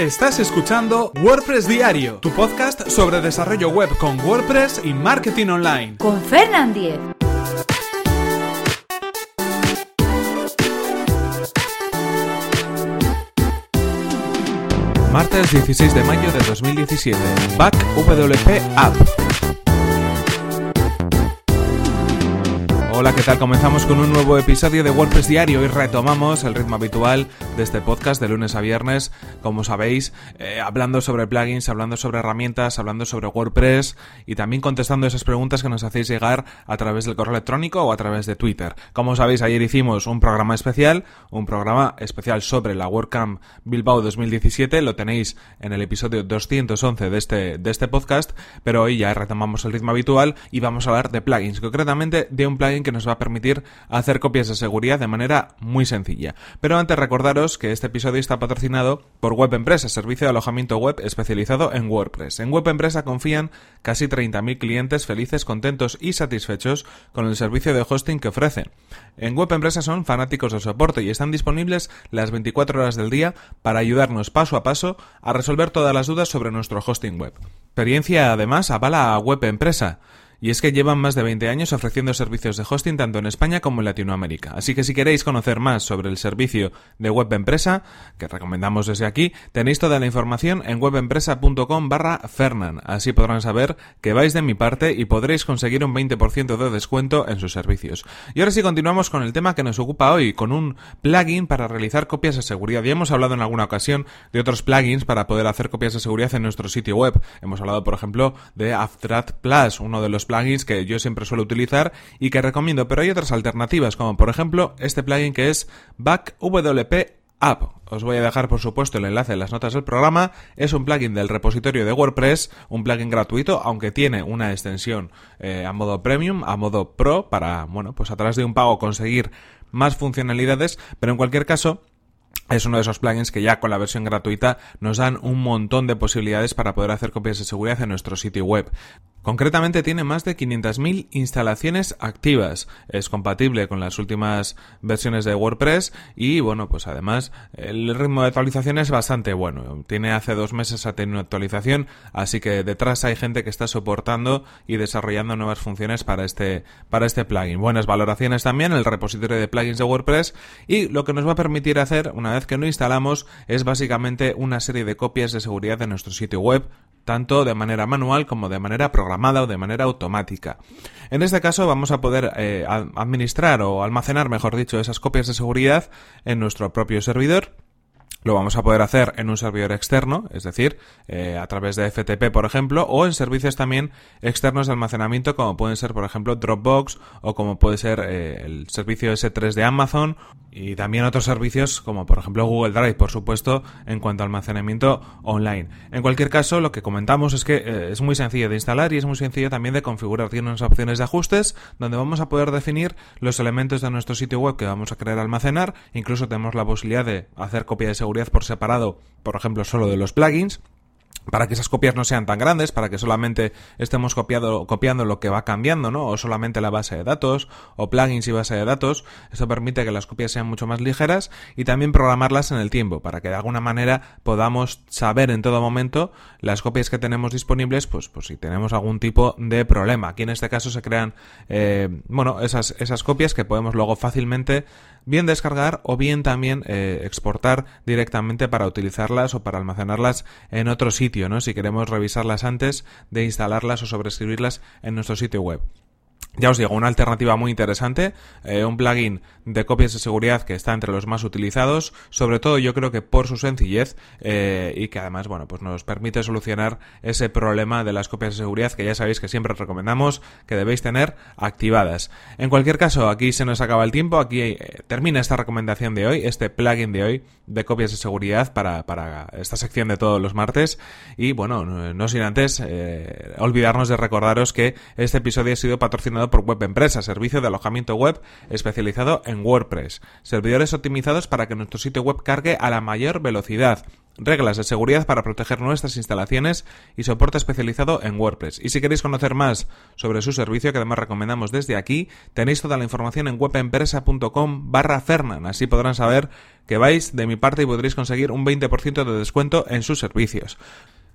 Estás escuchando WordPress Diario, tu podcast sobre desarrollo web con WordPress y marketing online. Con Fernand Diez. Martes 16 de mayo de 2017. Back WP App. ¿Qué tal? Comenzamos con un nuevo episodio de WordPress Diario y retomamos el ritmo habitual de este podcast de lunes a viernes, como sabéis, eh, hablando sobre plugins, hablando sobre herramientas, hablando sobre WordPress y también contestando esas preguntas que nos hacéis llegar a través del correo electrónico o a través de Twitter. Como sabéis, ayer hicimos un programa especial, un programa especial sobre la WordCamp Bilbao 2017, lo tenéis en el episodio 211 de este, de este podcast, pero hoy ya retomamos el ritmo habitual y vamos a hablar de plugins, concretamente de un plugin que nos va a permitir hacer copias de seguridad de manera muy sencilla. Pero antes recordaros que este episodio está patrocinado por Web Empresa, servicio de alojamiento web especializado en WordPress. En Web Empresa confían casi 30.000 clientes felices, contentos y satisfechos con el servicio de hosting que ofrecen. En Web Empresa son fanáticos del soporte y están disponibles las 24 horas del día para ayudarnos paso a paso a resolver todas las dudas sobre nuestro hosting web. Experiencia además avala a Web Empresa y es que llevan más de 20 años ofreciendo servicios de hosting tanto en España como en Latinoamérica. Así que si queréis conocer más sobre el servicio de web empresa, que recomendamos desde aquí, tenéis toda la información en webempresa.com barra Fernan. Así podrán saber que vais de mi parte y podréis conseguir un 20% de descuento en sus servicios. Y ahora sí continuamos con el tema que nos ocupa hoy, con un plugin para realizar copias de seguridad. Ya hemos hablado en alguna ocasión de otros plugins para poder hacer copias de seguridad en nuestro sitio web. Hemos hablado, por ejemplo, de Afterad Plus, uno de los plugins que yo siempre suelo utilizar y que recomiendo, pero hay otras alternativas, como por ejemplo este plugin que es BackWP App. Os voy a dejar, por supuesto, el enlace en las notas del programa. Es un plugin del repositorio de WordPress, un plugin gratuito, aunque tiene una extensión eh, a modo premium, a modo pro, para, bueno, pues a través de un pago conseguir más funcionalidades, pero en cualquier caso, es uno de esos plugins que ya con la versión gratuita nos dan un montón de posibilidades para poder hacer copias de seguridad en nuestro sitio web. Concretamente tiene más de 500.000 instalaciones activas. Es compatible con las últimas versiones de WordPress y bueno, pues además el ritmo de actualización es bastante bueno. Tiene hace dos meses ha tenido una actualización, así que detrás hay gente que está soportando y desarrollando nuevas funciones para este, para este plugin. Buenas valoraciones también, el repositorio de plugins de WordPress y lo que nos va a permitir hacer una vez que lo instalamos es básicamente una serie de copias de seguridad de nuestro sitio web tanto de manera manual como de manera programada o de manera automática. En este caso vamos a poder eh, administrar o almacenar, mejor dicho, esas copias de seguridad en nuestro propio servidor lo vamos a poder hacer en un servidor externo, es decir, eh, a través de FTP, por ejemplo, o en servicios también externos de almacenamiento, como pueden ser, por ejemplo, Dropbox o como puede ser eh, el servicio S3 de Amazon y también otros servicios como, por ejemplo, Google Drive, por supuesto, en cuanto a almacenamiento online. En cualquier caso, lo que comentamos es que eh, es muy sencillo de instalar y es muy sencillo también de configurar. Tiene unas opciones de ajustes donde vamos a poder definir los elementos de nuestro sitio web que vamos a querer almacenar. Incluso tenemos la posibilidad de hacer copia de seguridad por separado, por ejemplo, solo de los plugins para que esas copias no sean tan grandes, para que solamente estemos copiado, copiando lo que va cambiando, ¿no? O solamente la base de datos, o plugins y base de datos. Eso permite que las copias sean mucho más ligeras y también programarlas en el tiempo, para que de alguna manera podamos saber en todo momento las copias que tenemos disponibles, pues, pues si tenemos algún tipo de problema. Aquí en este caso se crean, eh, bueno, esas, esas copias que podemos luego fácilmente bien descargar o bien también eh, exportar directamente para utilizarlas o para almacenarlas en otro sitio, ¿no? Si queremos revisarlas antes de instalarlas o sobreescribirlas en nuestro sitio web. Ya os digo, una alternativa muy interesante, eh, un plugin de copias de seguridad que está entre los más utilizados, sobre todo yo creo que por su sencillez eh, y que además, bueno, pues nos permite solucionar ese problema de las copias de seguridad que ya sabéis que siempre recomendamos que debéis tener activadas. En cualquier caso, aquí se nos acaba el tiempo, aquí eh, termina esta recomendación de hoy, este plugin de hoy de copias de seguridad para, para esta sección de todos los martes y bueno, no sin antes olvidarnos de recordaros que este episodio ha sido patrocinado por Web Empresa, servicio de alojamiento web especializado en WordPress. Servidores optimizados para que nuestro sitio web cargue a la mayor velocidad. reglas de seguridad para proteger nuestras instalaciones y soporte especializado en WordPress. Y si queréis conocer más sobre su servicio, que además recomendamos desde aquí, tenéis toda la información en webempresa.com barra Fernan. Así podrán saber que vais de mi parte y podréis conseguir un 20% de descuento en sus servicios.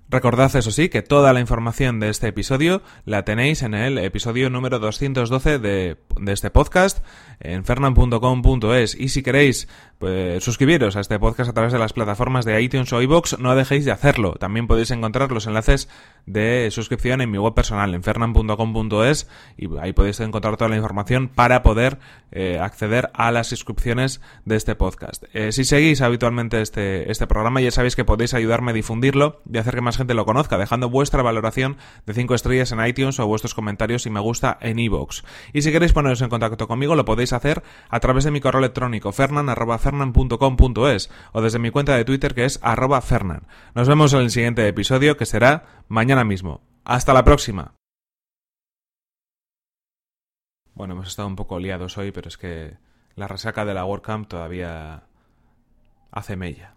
Recordad, eso sí, que toda la información de este episodio la tenéis en el episodio número 212 de, de este podcast en fernan.com.es y si queréis pues, suscribiros a este podcast a través de las plataformas de iTunes o iVoox, no dejéis de hacerlo. También podéis encontrar los enlaces de suscripción en mi web personal, en fernan.com.es y ahí podéis encontrar toda la información para poder eh, acceder a las suscripciones de este podcast. Eh, si seguís habitualmente este, este programa, ya sabéis que podéis ayudarme a difundirlo y hacer que más gente lo conozca, dejando vuestra valoración de 5 estrellas en iTunes o vuestros comentarios y me gusta en iVoox. Y si queréis poneros en contacto conmigo, lo podéis hacer a través de mi correo electrónico fernan.fernan.com.es o desde mi cuenta de Twitter que es arroba fernan. Nos vemos en el siguiente episodio que será mañana mismo. Hasta la próxima. Bueno, hemos estado un poco liados hoy, pero es que la resaca de la WordCamp todavía hace mella.